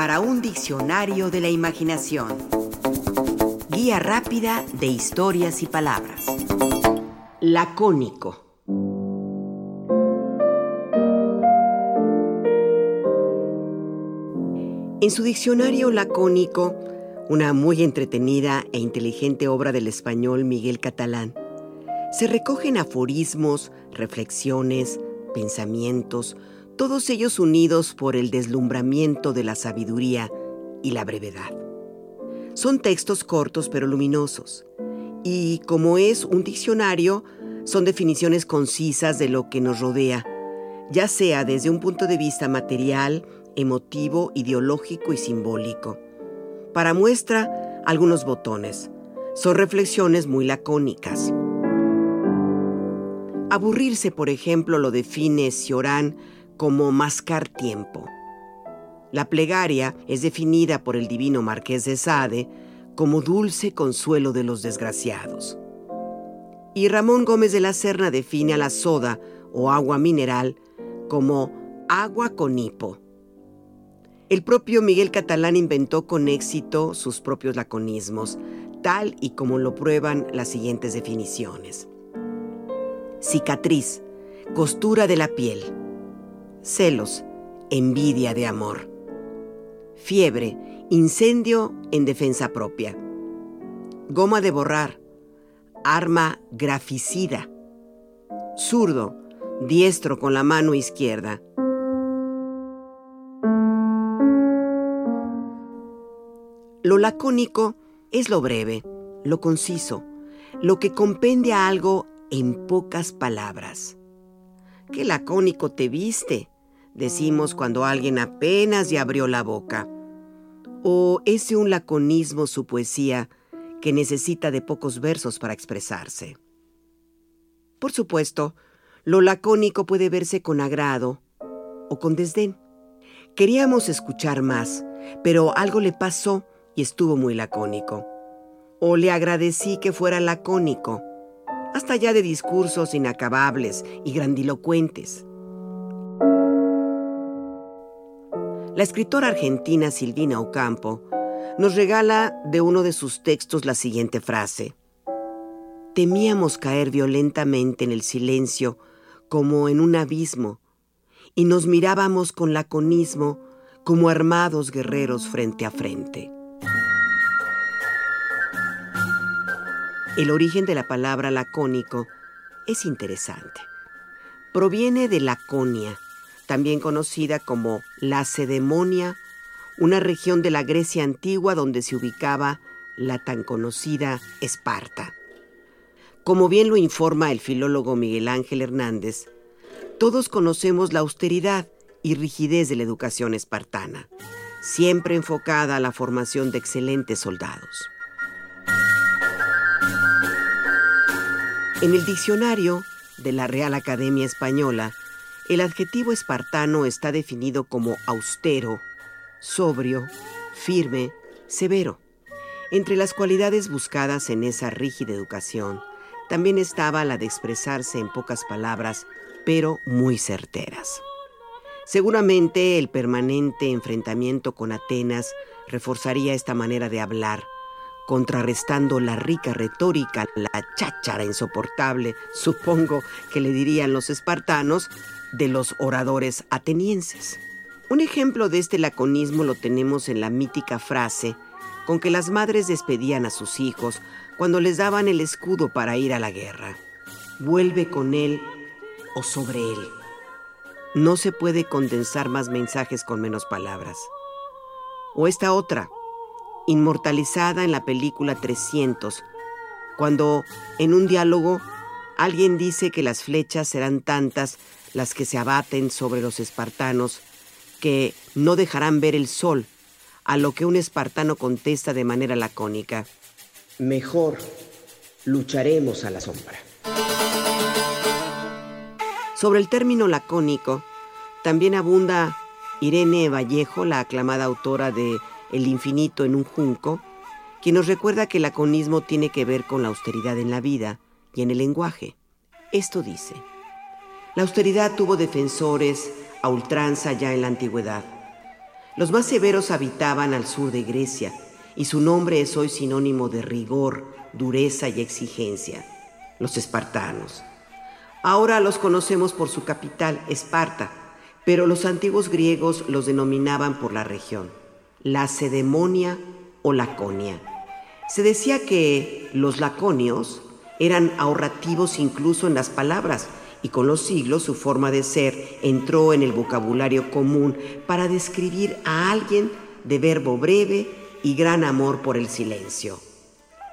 para un diccionario de la imaginación. Guía rápida de historias y palabras. Lacónico. En su diccionario lacónico, una muy entretenida e inteligente obra del español Miguel Catalán, se recogen aforismos, reflexiones, pensamientos, todos ellos unidos por el deslumbramiento de la sabiduría y la brevedad. Son textos cortos pero luminosos, y como es un diccionario, son definiciones concisas de lo que nos rodea, ya sea desde un punto de vista material, emotivo, ideológico y simbólico. Para muestra, algunos botones. Son reflexiones muy lacónicas. Aburrirse, por ejemplo, lo define Ciorán como mascar tiempo. La plegaria es definida por el divino Marqués de Sade como dulce consuelo de los desgraciados. Y Ramón Gómez de la Serna define a la soda o agua mineral como agua con hipo. El propio Miguel Catalán inventó con éxito sus propios laconismos, tal y como lo prueban las siguientes definiciones cicatriz, costura de la piel, celos, envidia de amor, fiebre, incendio en defensa propia, goma de borrar, arma graficida, zurdo, diestro con la mano izquierda. Lo lacónico es lo breve, lo conciso, lo que compende a algo en pocas palabras. Qué lacónico te viste, decimos cuando alguien apenas ya abrió la boca. O ese un laconismo su poesía que necesita de pocos versos para expresarse. Por supuesto, lo lacónico puede verse con agrado o con desdén. Queríamos escuchar más, pero algo le pasó y estuvo muy lacónico. O le agradecí que fuera lacónico hasta ya de discursos inacabables y grandilocuentes. La escritora argentina Silvina Ocampo nos regala de uno de sus textos la siguiente frase. Temíamos caer violentamente en el silencio como en un abismo y nos mirábamos con laconismo como armados guerreros frente a frente. El origen de la palabra lacónico es interesante. Proviene de Laconia, también conocida como Lacedemonia, una región de la Grecia antigua donde se ubicaba la tan conocida Esparta. Como bien lo informa el filólogo Miguel Ángel Hernández, todos conocemos la austeridad y rigidez de la educación espartana, siempre enfocada a la formación de excelentes soldados. En el diccionario de la Real Academia Española, el adjetivo espartano está definido como austero, sobrio, firme, severo. Entre las cualidades buscadas en esa rígida educación, también estaba la de expresarse en pocas palabras, pero muy certeras. Seguramente el permanente enfrentamiento con Atenas reforzaría esta manera de hablar, contrarrestando la rica retórica, la cháchara insoportable, supongo que le dirían los espartanos, de los oradores atenienses. Un ejemplo de este laconismo lo tenemos en la mítica frase con que las madres despedían a sus hijos cuando les daban el escudo para ir a la guerra. Vuelve con él o sobre él. No se puede condensar más mensajes con menos palabras. O esta otra, inmortalizada en la película 300, cuando en un diálogo alguien dice que las flechas serán tantas las que se abaten sobre los espartanos que no dejarán ver el sol, a lo que un espartano contesta de manera lacónica, mejor lucharemos a la sombra. Sobre el término lacónico, también abunda Irene Vallejo, la aclamada autora de el infinito en un junco, quien nos recuerda que el laconismo tiene que ver con la austeridad en la vida y en el lenguaje. Esto dice, la austeridad tuvo defensores a ultranza ya en la antigüedad. Los más severos habitaban al sur de Grecia y su nombre es hoy sinónimo de rigor, dureza y exigencia, los espartanos. Ahora los conocemos por su capital, Esparta, pero los antiguos griegos los denominaban por la región, Lacedemonia o Laconia. Se decía que los laconios eran ahorrativos incluso en las palabras y con los siglos su forma de ser entró en el vocabulario común para describir a alguien de verbo breve y gran amor por el silencio.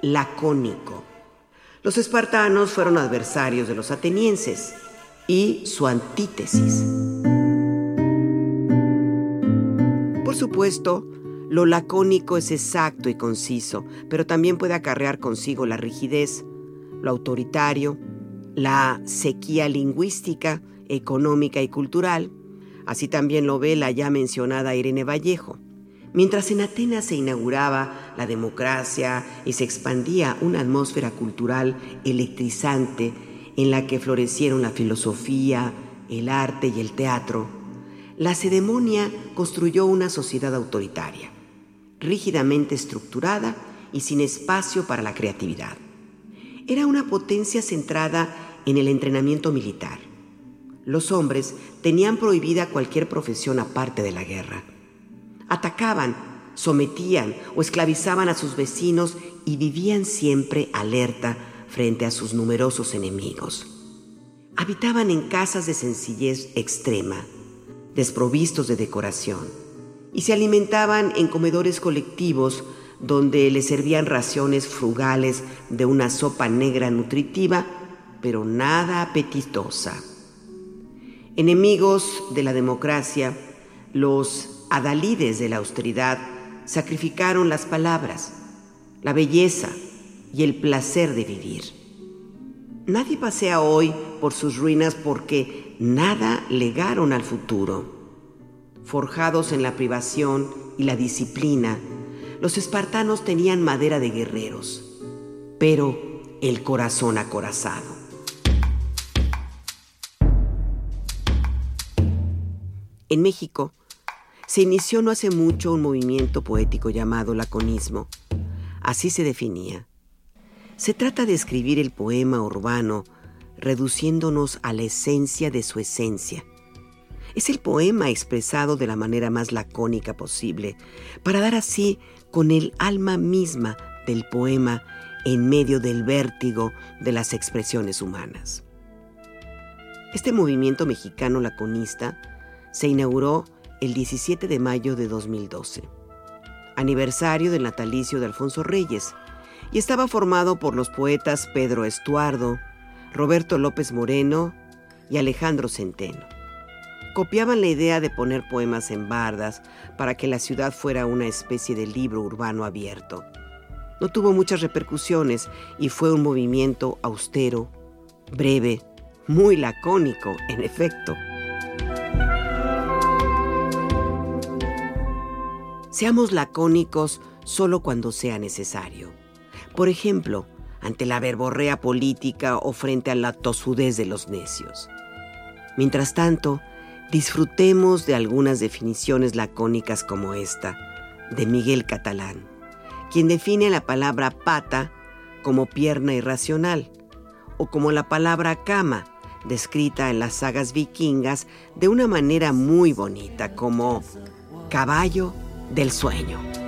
Lacónico. Los espartanos fueron adversarios de los atenienses y su antítesis. Por supuesto, lo lacónico es exacto y conciso, pero también puede acarrear consigo la rigidez, lo autoritario, la sequía lingüística, económica y cultural. Así también lo ve la ya mencionada Irene Vallejo. Mientras en Atenas se inauguraba la democracia y se expandía una atmósfera cultural electrizante en la que florecieron la filosofía, el arte y el teatro, la Cedemonia construyó una sociedad autoritaria, rígidamente estructurada y sin espacio para la creatividad. Era una potencia centrada en el entrenamiento militar. Los hombres tenían prohibida cualquier profesión aparte de la guerra. Atacaban, sometían o esclavizaban a sus vecinos y vivían siempre alerta frente a sus numerosos enemigos. Habitaban en casas de sencillez extrema, desprovistos de decoración, y se alimentaban en comedores colectivos donde les servían raciones frugales de una sopa negra nutritiva pero nada apetitosa. Enemigos de la democracia, los adalides de la austeridad sacrificaron las palabras, la belleza y el placer de vivir. Nadie pasea hoy por sus ruinas porque nada legaron al futuro. Forjados en la privación y la disciplina, los espartanos tenían madera de guerreros, pero el corazón acorazado. En México se inició no hace mucho un movimiento poético llamado laconismo. Así se definía. Se trata de escribir el poema urbano reduciéndonos a la esencia de su esencia. Es el poema expresado de la manera más lacónica posible, para dar así con el alma misma del poema en medio del vértigo de las expresiones humanas. Este movimiento mexicano laconista se inauguró el 17 de mayo de 2012, aniversario del natalicio de Alfonso Reyes, y estaba formado por los poetas Pedro Estuardo, Roberto López Moreno y Alejandro Centeno. Copiaban la idea de poner poemas en bardas para que la ciudad fuera una especie de libro urbano abierto. No tuvo muchas repercusiones y fue un movimiento austero, breve, muy lacónico, en efecto. Seamos lacónicos solo cuando sea necesario. Por ejemplo, ante la verborrea política o frente a la tosudez de los necios. Mientras tanto, disfrutemos de algunas definiciones lacónicas como esta, de Miguel Catalán, quien define la palabra pata como pierna irracional, o como la palabra cama, descrita en las sagas vikingas de una manera muy bonita, como caballo del sueño.